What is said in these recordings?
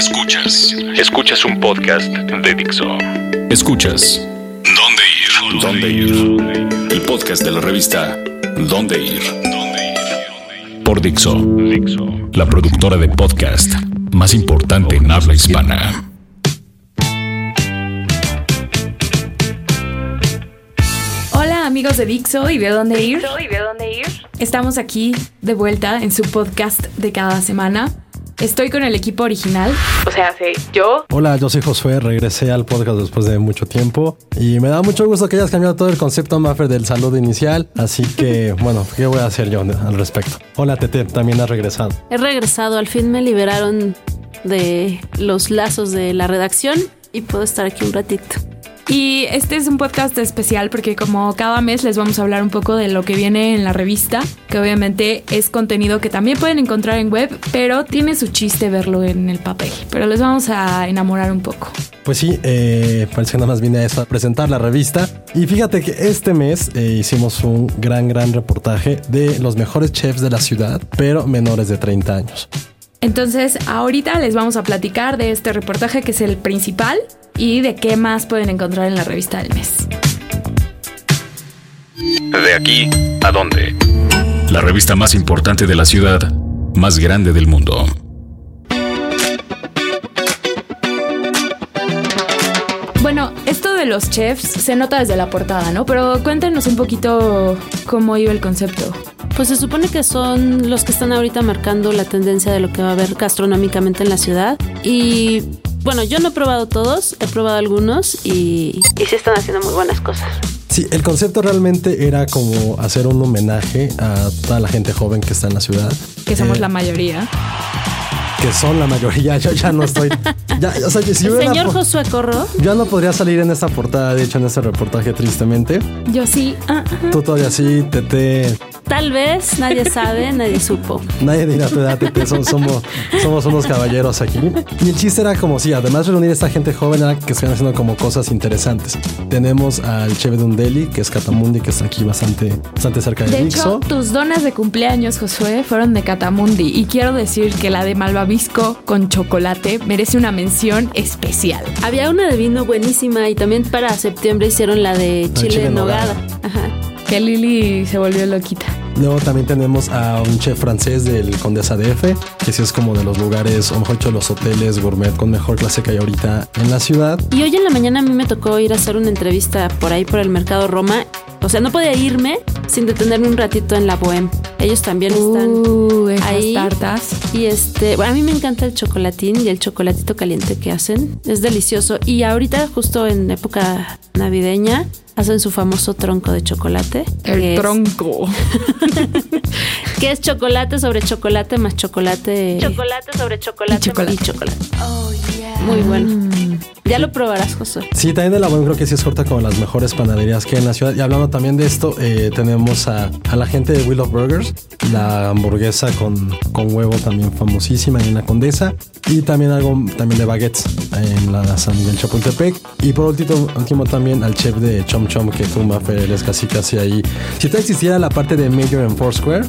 Escuchas. Escuchas un podcast de Dixo. Escuchas. ¿Dónde ir? ¿Dónde ir? El podcast de la revista ¿Dónde ir? Por Dixo. La productora de podcast más importante en habla hispana. Hola amigos de Dixo y de dónde ir. Estamos aquí de vuelta en su podcast de cada semana. Estoy con el equipo original. O sea, sí, yo. Hola, yo soy Josué, regresé al podcast después de mucho tiempo y me da mucho gusto que hayas cambiado todo el concepto, Maffer, del saludo inicial. Así que, bueno, ¿qué voy a hacer yo al respecto? Hola, Tete, también has regresado. He regresado, al fin me liberaron de los lazos de la redacción y puedo estar aquí un ratito. Y este es un podcast especial porque como cada mes les vamos a hablar un poco de lo que viene en la revista, que obviamente es contenido que también pueden encontrar en web, pero tiene su chiste verlo en el papel. Pero les vamos a enamorar un poco. Pues sí, eh, parece que nada más vine a eso, a presentar la revista. Y fíjate que este mes eh, hicimos un gran, gran reportaje de los mejores chefs de la ciudad, pero menores de 30 años. Entonces, ahorita les vamos a platicar de este reportaje que es el principal y de qué más pueden encontrar en la revista del mes. De aquí a dónde. La revista más importante de la ciudad, más grande del mundo. Bueno, esto de los chefs se nota desde la portada, ¿no? Pero cuéntenos un poquito cómo iba el concepto. Pues se supone que son los que están ahorita marcando la tendencia de lo que va a haber gastronómicamente en la ciudad. Y bueno, yo no he probado todos, he probado algunos y, y sí están haciendo muy buenas cosas. Sí, el concepto realmente era como hacer un homenaje a toda la gente joven que está en la ciudad. Que somos Eh, la mayoría. Que son la mayoría, yo ya no estoy... Ya, o sea, si El señor Josué Corro, Yo no podría salir en esta portada, de hecho, en este reportaje, tristemente. Yo sí. Ah, ah. Tú todavía sí, Tete. Tal vez, nadie sabe, nadie supo. Nadie dirá tu edad, som- Somos, somos unos caballeros aquí. Y el chiste era como si, además de reunir a esta gente joven, era que estén haciendo como cosas interesantes. Tenemos al chef de un deli, que es Catamundi, que está aquí bastante, bastante cerca de, De hecho, tus donas de cumpleaños, Josué, fueron de Catamundi. Y quiero decir que la de Malvavisco con chocolate merece una mención especial. Había una de vino buenísima y también para septiembre hicieron la de chile, chile en en nogada. nogada. Que Lili se volvió loquita. Luego también tenemos a un chef francés del Condesa DF, que sí es como de los lugares, o mejor dicho, los hoteles gourmet con mejor clase que hay ahorita en la ciudad. Y hoy en la mañana a mí me tocó ir a hacer una entrevista por ahí por el mercado Roma. O sea, no podía irme sin detenerme un ratito en la Bohème. Ellos también están Uh, esas ahí. tartas. Y este, bueno, a mí me encanta el chocolatín y el chocolatito caliente que hacen. Es delicioso. Y ahorita, justo en época navideña, hacen su famoso tronco de chocolate. El que es- tronco. que es chocolate sobre chocolate más chocolate. Chocolate sobre chocolate Y chocolate. y chocolate. Muy bueno. Ya lo probarás, Josué. Sí, también de la buena creo que sí es corta con las mejores panaderías que hay en la ciudad. Y hablando también de esto, eh, tenemos a, a la gente de Will of Burgers, la hamburguesa con, con huevo también famosísima en la Condesa. Y también algo también de baguettes en la San Miguel Chapultepec. Y por último, último también al chef de Chom Chom, que tú, Mafer, eres casi casi ahí. Si te existiera la parte de Major en Foursquare,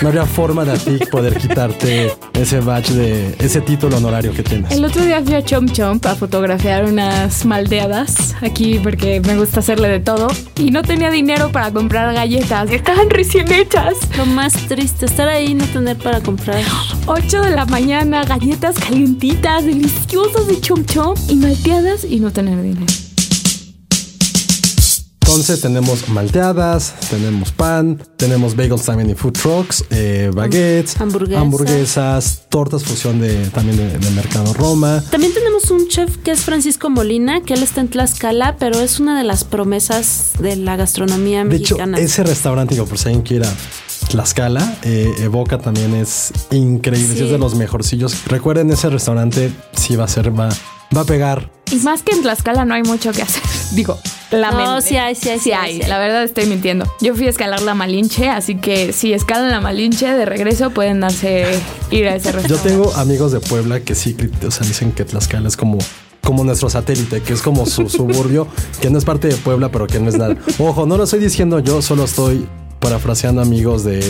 no habría forma de a ti poder quitarte ese badge de ese título honorario que tienes. El otro día fui a Chomp Chomp a fotografiar unas maldeadas aquí porque me gusta hacerle de todo y no tenía dinero para comprar galletas. Estaban recién hechas. Lo más triste, estar ahí y no tener para comprar. 8 de la mañana, galletas calientitas, deliciosas de Chomp Chomp y malteadas y no tener dinero. Entonces tenemos malteadas, tenemos pan, tenemos bagels también y food trucks, eh, baguettes, Hamburguesas. hamburguesas, tortas fusión de también de, de Mercado Roma. También tenemos un chef que es Francisco Molina, que él está en Tlaxcala, pero es una de las promesas de la gastronomía De hecho, mexicana. ese restaurante, digo, por si alguien quiera Tlaxcala, eh, Evoca también es increíble, Sí. es de los mejorcillos. Recuerden ese restaurante, sí va a ser, va, va a pegar. Y más que en Tlaxcala no hay mucho que hacer. Digo, la No, sí hay, sí hay, Sí sí hay, sí la verdad estoy mintiendo. Yo fui a escalar la Malinche, así que si escalan la Malinche de regreso pueden darse ir a ese Yo restaurante. tengo amigos de Puebla que sí, o sea, dicen que Tlaxcala es como como nuestro satélite, que es como su suburbio, que no es parte de Puebla, pero que no es nada. Ojo, no lo estoy diciendo yo, solo estoy parafraseando amigos de,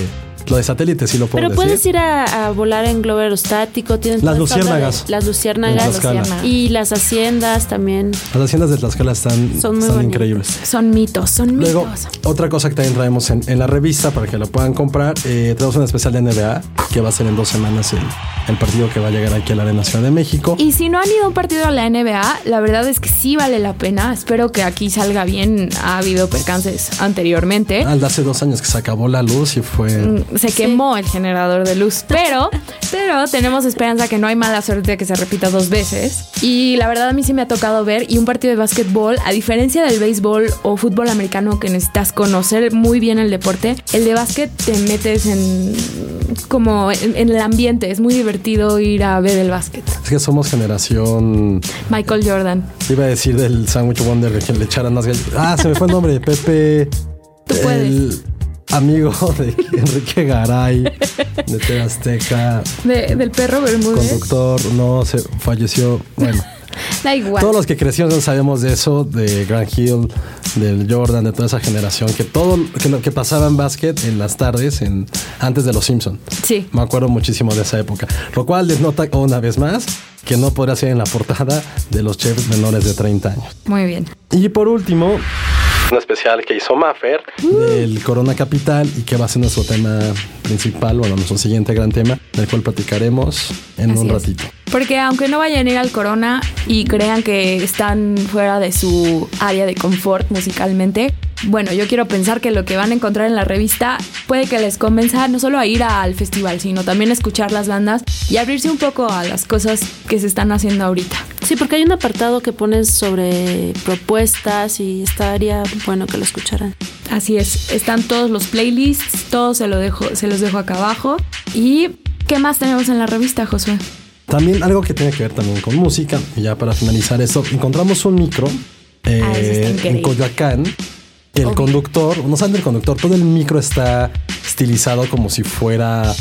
Lo de satélite sí lo puedo Pero puedes ir a, volar en globo aerostático. Tienes las luciérnagas. Las luciérnagas. Y las haciendas también. Las haciendas de Tlaxcala están, son muy increíbles. Son mitos, son Luego, mitos. otra cosa que también traemos en, la revista para que lo puedan comprar, eh, tenemos una especial de NBA que va a ser en dos semanas el, el partido que va a llegar aquí a la Arena Ciudad de México. Y si no han ido a un partido a la NBA, la verdad es que sí vale la pena. Espero que aquí salga bien. Ha habido percances anteriormente. Al hace dos años que se acabó la luz y fue. Mm, se quemó el generador de luz. Pero, pero tenemos esperanza que no hay mala suerte de que se repita dos veces. Y la verdad a mí sí me ha tocado ver. Y un partido de básquetbol, a diferencia del béisbol o fútbol americano que necesitas conocer muy bien el deporte, el de básquet te metes en como en, el ambiente. Es muy divertido ir a ver el básquet. Es que somos generación. Michael Jordan. Iba a decir del Sandwich Wonder de que le echaran más galletas. Ah, se me fue el nombre. Pepe. Tú puedes amigo de Enrique Garay, de Terazteca. del perro Bermúdez. Conductor, no, se falleció. Bueno. Da igual. Todos los que crecimos sabemos de eso, de Grant Hill, del Jordan, de toda esa generación, que todo que lo que pasaba en básquet en las tardes, en, antes de los Simpsons. Sí. Me acuerdo muchísimo de esa época. Lo cual les nota una vez más que no podría ser en la portada de los chefs menores de 30 años. Muy bien. Y por último, una especial que hizo Maffer del Corona Capital y que va a ser nuestro tema principal, bueno, nuestro siguiente gran tema, del cual platicaremos en un ratito. Porque aunque no vayan a ir al Corona y crean que están fuera de su área de confort musicalmente, bueno, yo quiero pensar que lo que van a encontrar en la revista puede que les convenza no solo a ir al festival, sino también a escuchar las bandas y abrirse un poco a las cosas que se están haciendo ahorita. Sí, porque hay un apartado que pones sobre propuestas y estaría bueno que lo escucharan. Así es, están todos los playlists, todos se, lo dejo, se los dejo acá abajo. ¿Y qué más tenemos en la revista, Josué? También algo que tiene que ver también con música, y ya para finalizar esto, encontramos un micro eh, ah, en Coyoacán el conductor, no saben del conductor, todo el micro está estilizado como si fuera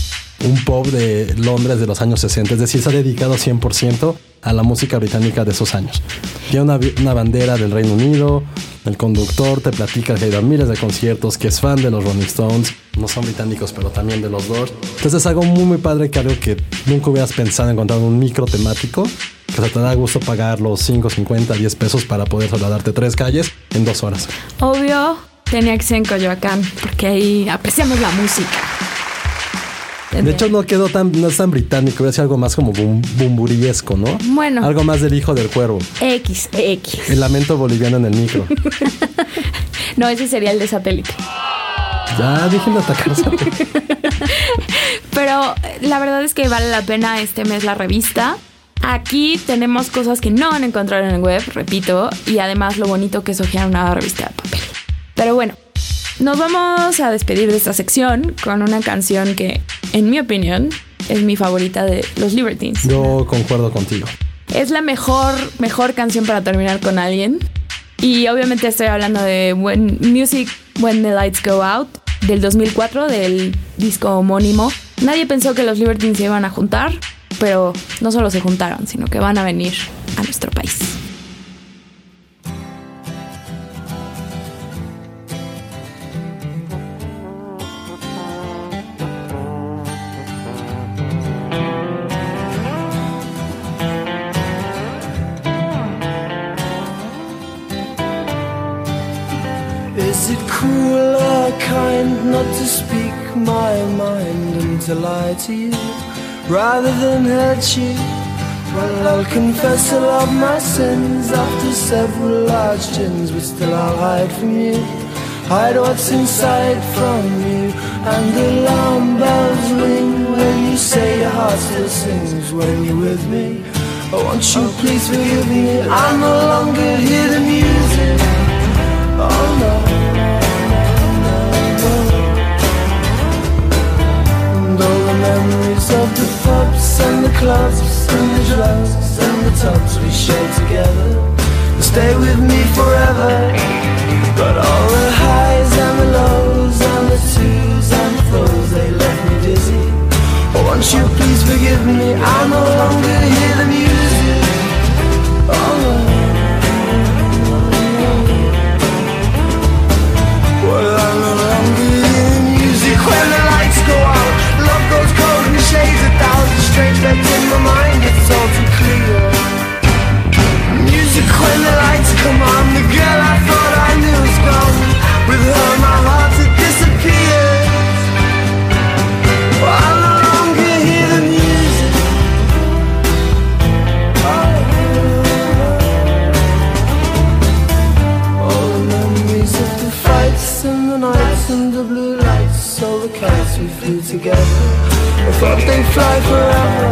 un pop de Londres de los años 60, es decir, está dedicado 100% a la música británica de esos años. Tiene una, bandera del Reino Unido, el conductor te platica que ha ido a miles de conciertos, que es fan de los Rolling Stones, no son británicos, pero también de los Doors. Entonces es algo muy, muy padre que algo que nunca hubieras pensado encontrar un micro temático que te da gusto pagar los 5, 50, 10 pesos para poder solo darte tres calles en dos horas. Obvio, tenía que ser en Coyoacán, porque ahí apreciamos la música. De hecho, no quedó tan, no es tan británico, es algo más como bum, bumburiesco, ¿no? Bueno. Algo más del hijo del cuervo. X, X. El lamento boliviano en el micro. no, ese sería el de satélite. Ya, dejen de atacar Pero la verdad es que vale la pena este mes la revista. Aquí tenemos cosas que no van a encontrar en el web, repito, y además lo bonito que es ojear una revista de papel. Pero bueno, nos vamos a despedir de esta sección con una canción que, en mi opinión, es mi favorita de los Libertines. Yo concuerdo contigo. Es la mejor, mejor canción para terminar con alguien. Y obviamente estoy hablando de When Music When the Lights Go Out del 2004, del disco homónimo. Nadie pensó que los Libertines se iban a juntar, pero no solo se juntaron, sino que van a venir a nuestro país. Is it cruel or kind not to speak my mind and to lie to you? rather than hurt you. Well, I'll confess all of my sins after several large gins, but still I'll hide from you. Hide what's inside from you, and the alarm bells ring when you say your heart still sings when you're with me. Oh, won't you please forgive me? I no longer hear the music. Memories of the pubs and the clubs and the drugs and the tubs we shared together will stay with me forever. But all the highs together. I thought they'd fly forever.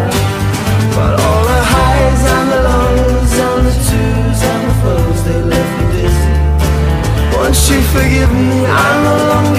But all the highs and the lows and the twos and the foes, they left me dizzy. Won't you forgive me? I'm no longer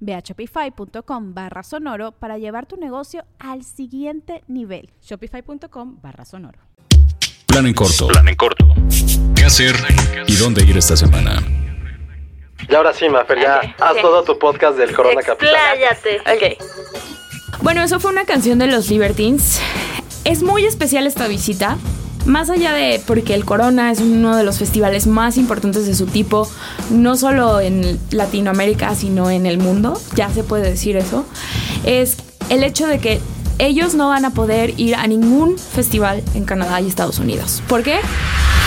Ve a shopify.com barra sonoro para llevar tu negocio al siguiente nivel. Shopify.com barra sonoro. Plan en corto. Plan en corto. ¿Qué hacer y dónde ir esta semana? Y ahora sí, Mafer, ya haz todo tu podcast del Corona Capital. Expláyate. Ok. Bueno, eso fue una canción de los Libertines. Es muy especial esta visita. Más allá de porque el Corona es uno de los festivales más importantes de su tipo, no solo en Latinoamérica, sino en el mundo, ya se puede decir eso, es el hecho de que ellos no van a poder ir a ningún festival en Canadá y Estados Unidos. ¿Por qué?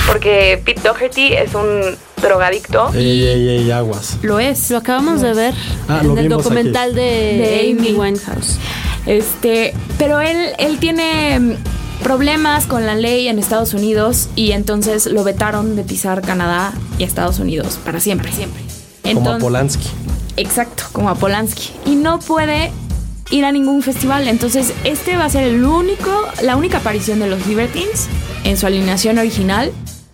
Porque Pete Doherty es un drogadicto. Ey, ey, ey, aguas. Lo es. Lo acabamos de ver Ah, en el documental de, De Amy. Winehouse. Este, pero él, él tiene problemas con la ley en Estados Unidos y entonces lo vetaron de pisar Canadá y Estados Unidos para siempre, siempre. Como a Polanski. Exacto, como a Polanski. Y no puede ir a ningún festival. Entonces, este va a ser el único, la única aparición de los Libertines en su alineación original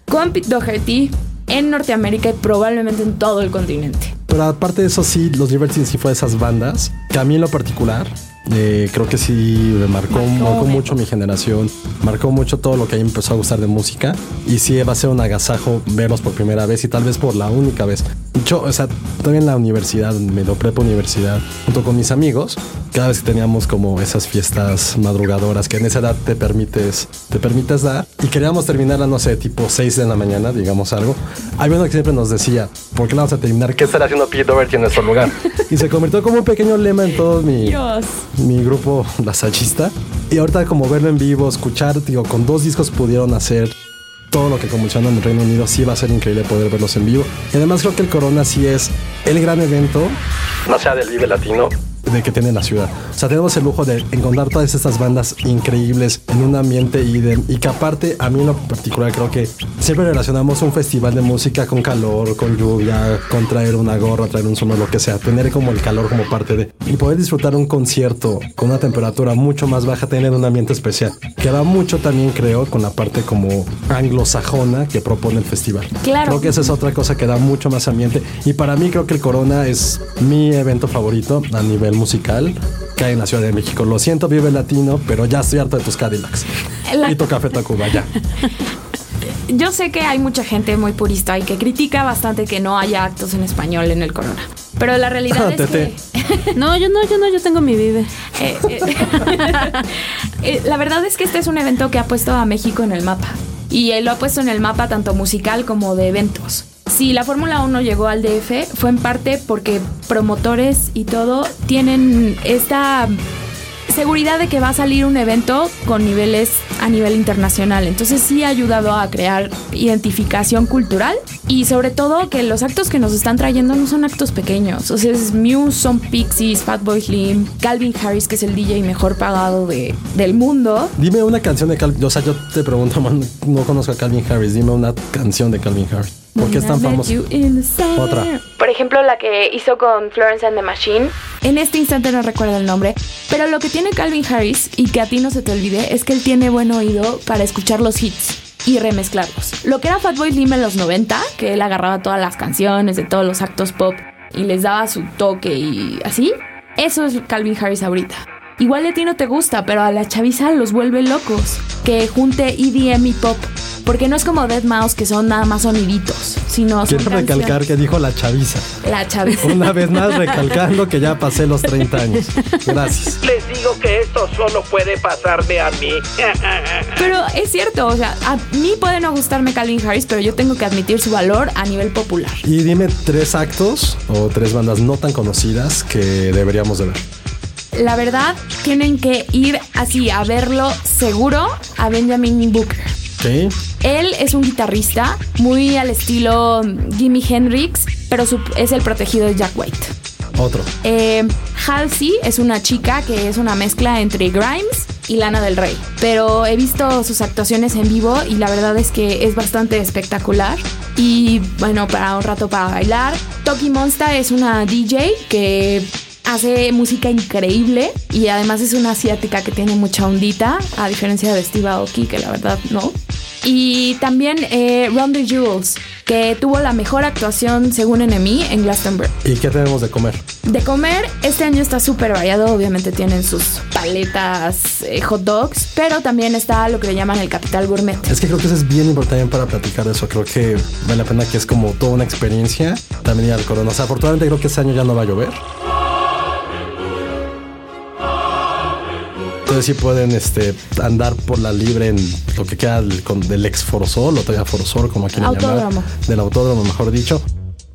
con Pete Doherty en Norteamérica y probablemente en todo el continente. Pero aparte de eso, sí, los Libertines sí fue de esas bandas que a mí en lo particular eh, creo que sí me marcó, Marcó, mucho mi generación, marcó mucho todo lo que a mí me empezó a gustar de música y sí va a ser un agasajo verlos por primera vez y tal vez por la única vez. Yo, o sea, todavía en la universidad, me lo prepo universidad, junto con mis amigos, cada vez que teníamos como esas fiestas madrugadoras que en esa edad te permites, te permites dar y queríamos terminarla, no sé, tipo 6 de la mañana, digamos algo. Había uno que siempre nos decía, ¿por qué la vamos a terminar? ¿Qué estará haciendo Pete Doherty en nuestro lugar? y se convirtió como un pequeño lema en todo mi, Dios. mi grupo lasallista. Y ahorita como verlo en vivo, escuchar, digo, con dos discos pudieron hacer todo lo que convulsionan en el Reino Unido, sí va a ser increíble poder verlos en vivo. Y además creo que el Corona sí es el gran evento, no sea del Vive Latino, que tiene la ciudad. O sea, tenemos el lujo de encontrar todas estas bandas increíbles en un ambiente y, de- y que aparte, a mí en lo particular creo que siempre relacionamos un festival de música con calor, con lluvia, con traer una gorra, traer un sombrero, lo que sea, tener como el calor como parte de... Y poder disfrutar un concierto con una temperatura mucho más baja, tener un ambiente especial, que va mucho también creo con la parte como anglosajona que propone el festival. Claro. Creo que esa es otra cosa que da mucho más ambiente. Y para mí creo que el Corona es mi evento favorito a nivel musical que hay en la Ciudad de México. Lo siento, vive latino, pero ya estoy harto de tus Cadillacs. La- Y tu Café Tacuba, ya. Yo sé que hay mucha gente muy purista y que critica bastante que no haya actos en español en el Corona. Pero la realidad es que No, yo no, yo no, yo tengo mi vive. eh, eh, eh, la verdad es que este es un evento que ha puesto a México en el mapa. Y él lo ha puesto en el mapa tanto musical como de eventos. Si la Fórmula 1 llegó al DF fue en parte porque promotores y todo tienen esta seguridad de que va a salir un evento con niveles a nivel internacional. Entonces sí ha ayudado a crear identificación cultural y sobre todo que los actos que nos están trayendo no son actos pequeños. O sea, es Muse, son Pixies, Fatboy Slim, Calvin Harris, que es el DJ mejor pagado de, del mundo. Dime una canción de Calvin. O sea, yo te pregunto, man, no conozco a Calvin Harris. Dime una canción de Calvin Harris. ¿Por qué es tan famoso? Otra. Por ejemplo, la que hizo con Florence and the Machine. En este instante no recuerdo el nombre, pero lo que tiene Calvin Harris y que a ti no se te olvide es que él tiene buen oído para escuchar los hits y remezclarlos. Lo que era Fatboy Slim en los 90, que él agarraba todas las canciones de todos los actos pop y les daba su toque y así, eso es Calvin Harris ahorita. Igual a ti no te gusta, pero a la chaviza los vuelve locos. Que junte EDM y pop. Porque no es como Dead Mouse que son nada más soniditos, sino son Quiero recalcar canciones- que dijo la chaviza. La chaviza. Una vez más recalcando que ya pasé los 30 años. Gracias. Les digo que esto solo puede pasarme a mí. Pero es cierto, o sea, a mí puede no gustarme Calvin Harris, pero yo tengo que admitir su valor a nivel popular. Y dime tres actos o tres bandas no tan conocidas que deberíamos de ver. La verdad, tienen que ir así a verlo seguro a Benjamin Booker. Él es un guitarrista muy al estilo Jimi Hendrix, pero es el protegido de Jack White. Otro. Eh, Halsey es una chica que es una mezcla entre Grimes y Lana del Rey. Pero he visto sus actuaciones en vivo y la verdad es que es bastante espectacular. Y bueno, para un rato para bailar. Toki Monsta es una DJ que hace música increíble y además es una asiática que tiene mucha ondita, a diferencia de Steve Aoki, que la verdad no. Y también eh, Run the Jewels, que tuvo la mejor actuación según NME en Glastonbury. ¿Y qué tenemos de comer? De comer, este año está súper variado. Obviamente tienen sus paletas, eh, hot dogs, pero también está lo que le llaman el capital gourmet. Es que creo que eso es bien importante para platicar de eso. Creo que vale la pena que es como toda una experiencia también ir al corona. O sea, afortunadamente creo que este año ya no va a llover. Entonces sí pueden este, andar por la libre en lo que queda del, con- del ex Forosol o todavía Forosol, como quieran Autódromo. llamar. Del autódromo, mejor dicho.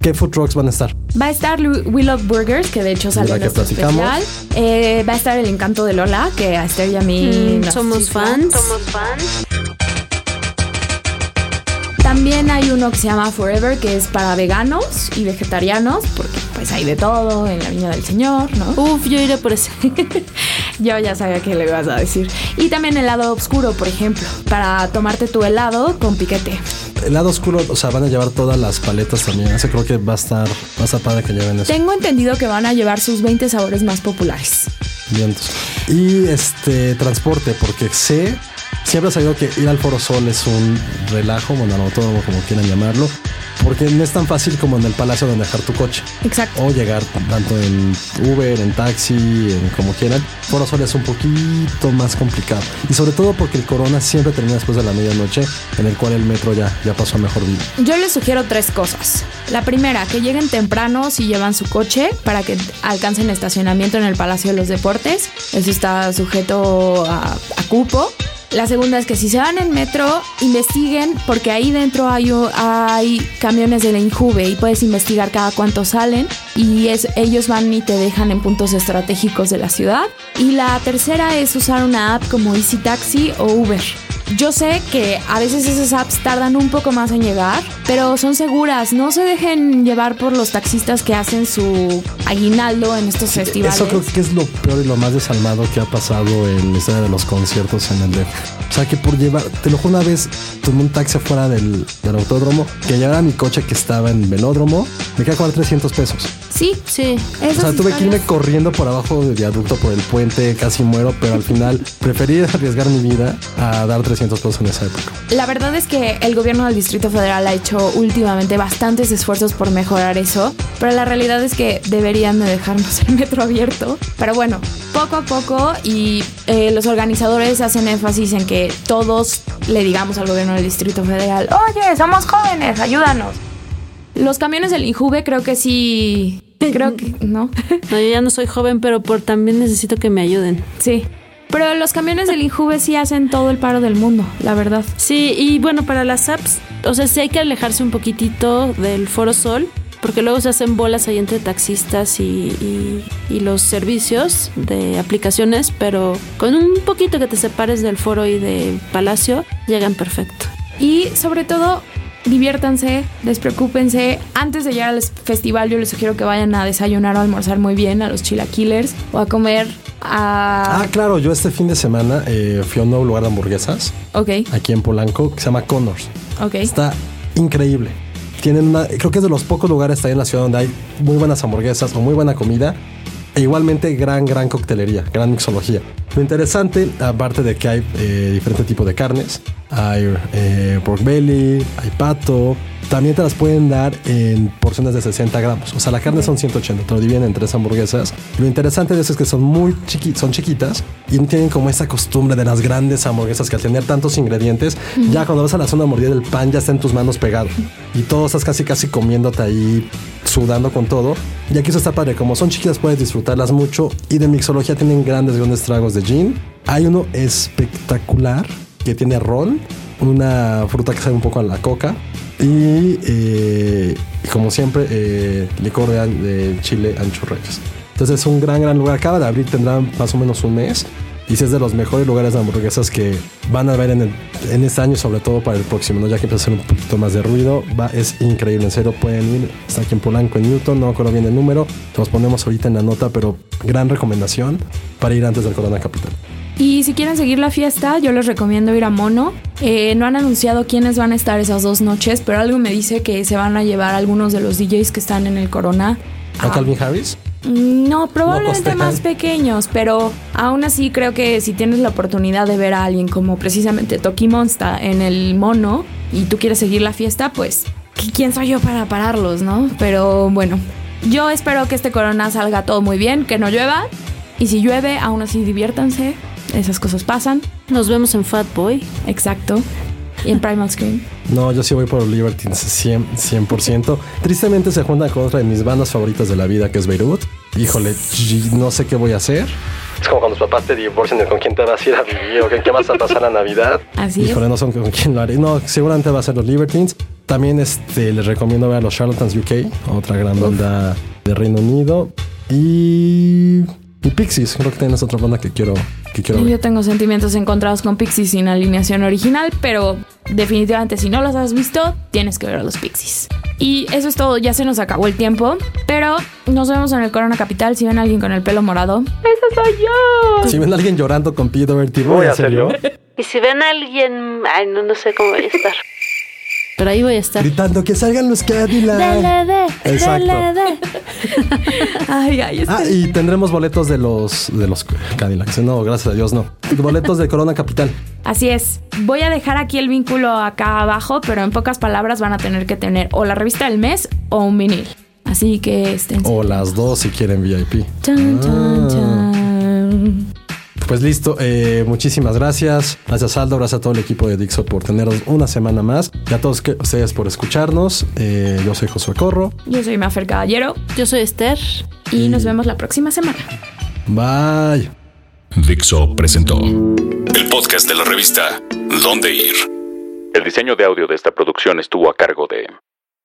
¿Qué food trucks van a estar? Va a estar We Love Burgers, que de hecho salió la en este especial. Eh, va a estar El Encanto de Lola, que a Esther y a mí Mm, nos somos chifla. fans. También hay uno que se llama Forever, que es para veganos y vegetarianos, porque pues hay de todo en la Viña del Señor, ¿no? Uf, yo iré por ese. Yo ya sabía que le ibas a decir. Y también helado oscuro, por ejemplo, para tomarte tu helado con piquete. El lado oscuro, o sea, van a llevar todas las paletas también. Ese creo que va a estar, va a estar padre que lleven eso. Tengo entendido que van a llevar sus 20 sabores más populares. Vientos. Y este transporte, porque sé, siempre ha sabido que ir al Foro Sol es un relajo, autódromo, como quieran llamarlo, porque no es tan fácil como en el palacio donde dejar tu coche. Exacto. O llegar tanto en Uber, en taxi, en como quieran. Foro Sol es un poquito más complicado. Y sobre todo porque el Corona siempre termina después de la medianoche, en el cual el metro ya, ya pasó a mejor vida. Yo les sugiero tres cosas. La primera, que lleguen temprano si llevan su coche para que alcancen estacionamiento en el Palacio de los Deportes. Eso está sujeto a, a cupo. La segunda es que si se van en metro, investiguen porque ahí dentro hay, hay camiones de la Injuve y puedes investigar cada cuánto salen y es, ellos van y te dejan en puntos estratégicos de la ciudad. Y la tercera es usar una app como Easy Taxi o Uber. Yo sé que a veces esas apps tardan un poco más en llegar, pero son seguras. No se dejen llevar por los taxistas que hacen su aguinaldo en estos festivales. Eso creo que es lo peor y lo más desalmado que ha pasado en la historia de los conciertos en el DF. O sea que por llevar, te lo juro una vez, tomé un taxi fuera del, del autódromo, que llevara mi coche que estaba en velódromo, me queda cobrar 300 pesos. Sí, Sí. O sea, tuve que irme corriendo por abajo del viaducto, por el puente, casi muero, pero al final preferí arriesgar mi vida a dar 300 pesos en esa época. La verdad es que el gobierno del Distrito Federal ha hecho últimamente bastantes esfuerzos por mejorar eso, pero la realidad es que deberían de dejarnos el metro abierto. Pero bueno, poco a poco y eh, los organizadores hacen énfasis en que todos le digamos al gobierno del Distrito Federal, oye, somos jóvenes, ayúdanos. Los camiones del Injuve creo que sí, creo que no. No, yo ya no soy joven, pero por también necesito que me ayuden. Sí. Pero los camiones del Injuve sí hacen todo el paro del mundo, la verdad. Sí, y bueno, para las apps, o sea, sí hay que alejarse un poquitito del Foro Sol, porque luego se hacen bolas ahí entre taxistas y, y- y los servicios de aplicaciones, pero con un poquito que te separes del foro y de Palacio, llegan perfecto. Y sobre todo, diviértanse, despreocúpense. Antes de llegar al festival, yo les sugiero que vayan a desayunar o almorzar muy bien a los chilaquilers o a comer a. Ah, claro, yo este fin de semana eh, fui a un nuevo lugar de hamburguesas Ok, aquí en Polanco que se llama Connors. ok. Está increíble. Tienen una, creo que es de los pocos lugares ahí en la ciudad donde hay muy buenas hamburguesas o muy buena comida. E igualmente gran, gran coctelería, gran mixología. Lo interesante, aparte de que hay eh, diferentes tipos de carnes, hay eh, pork belly, hay pato, también te las pueden dar en porciones de 60 gramos. O sea, la carne son 180, te lo dividen en tres hamburguesas. Lo interesante de eso es que son muy chiqui son chiquitas y no tienen como esa costumbre de las grandes hamburguesas que al tener tantos ingredientes, ya cuando vas a la zona mordida del pan ya está en tus manos pegado. Y todo estás casi casi comiéndote ahí, sudando con todo. Y aquí eso está padre, como son chiquitas puedes disfrutarlas mucho y de mixología tienen grandes, grandes tragos de gin. Hay uno espectacular que tiene ron, una fruta que sabe un poco a la coca y, eh, como siempre eh, licor de, de chile ancho reyes. Entonces es un gran, gran lugar. Acaba de abrir, tendrá más o menos un mes. Y sí es de los mejores lugares de hamburguesas que van a ver en, el- en este año, sobre todo para el próximo, ¿no? ya que empieza a hacer un poquito más de ruido. Va, es increíble, en serio, pueden ir. Está aquí en Polanco, en Newton, no me acuerdo bien el número. Los ponemos ahorita en la nota, pero gran recomendación para ir antes del Corona Capital. Y si quieren seguir la fiesta, yo les recomiendo ir a Mono. Eh, no han anunciado quiénes van a estar esas dos noches, pero algo me dice que se van a llevar algunos de los DJs que están en el Corona. ¿A Calvin Harris? No, probablemente más pequeños, pero aún así creo que si tienes la oportunidad de ver a alguien como precisamente Toki Monsta en el mono y tú quieres seguir la fiesta, pues ¿qui- ¿quién soy yo para pararlos, no? Pero bueno, yo espero que este corona salga todo muy bien, que no llueva y si llueve, aún así diviértanse, esas cosas pasan, Nos vemos en Fat Boy. exacto, y en Primal Scream. No, yo sí voy por Libertines 100%, 100%. Tristemente se junta con otra de mis bandas favoritas de la vida, que es Beirut. Híjole, no sé qué voy a hacer. Es como cuando tus papás te divorcian de con quién te vas a ir a vivir o con quién vas a pasar la Navidad. Así es. Híjole, no sé con quién lo haré. No, seguramente va a ser los Libertines. También este, les recomiendo ver a los Charlatans UK, otra gran banda de Reino Unido. Y, y Pixies, creo que tienes otra banda que quiero, que quiero ver. Yo tengo sentimientos encontrados con Pixies sin alineación original, pero definitivamente si no los has visto, tienes que ver a los Pixies. Y eso es todo, ya se nos acabó el tiempo, pero nos vemos en el Corona Capital. Si ven a alguien con el pelo morado, ¡eso soy yo! Si ven a alguien llorando con Pete Doherty, voy a ser yo. Y si ven a alguien, ay, no, no sé cómo voy a estar. Pero ahí voy a estar. Gritando que salgan los Cadillac. Exacto. Ay, ay, Ah, y tendremos boletos de los de los Cadillacs. No, gracias a Dios, no. Boletos de Corona Capital. Así es. Voy a dejar aquí el vínculo acá abajo, pero en pocas palabras van a tener que tener o la revista del mes o un vinil. Así que estén. O las dos si quieren VIP. Chan, chan, chan. Pues listo, eh, muchísimas gracias. Gracias Aldo, gracias a todo el equipo de Dixo por tenernos una semana más. Y a todos que- ustedes por escucharnos. Eh, yo soy Josué Corro. Yo soy Mafer Caballero Yo soy Esther. y nos vemos la próxima semana. Bye. Dixo presentó el podcast de la revista Dónde Ir. El diseño de audio de esta producción estuvo a cargo de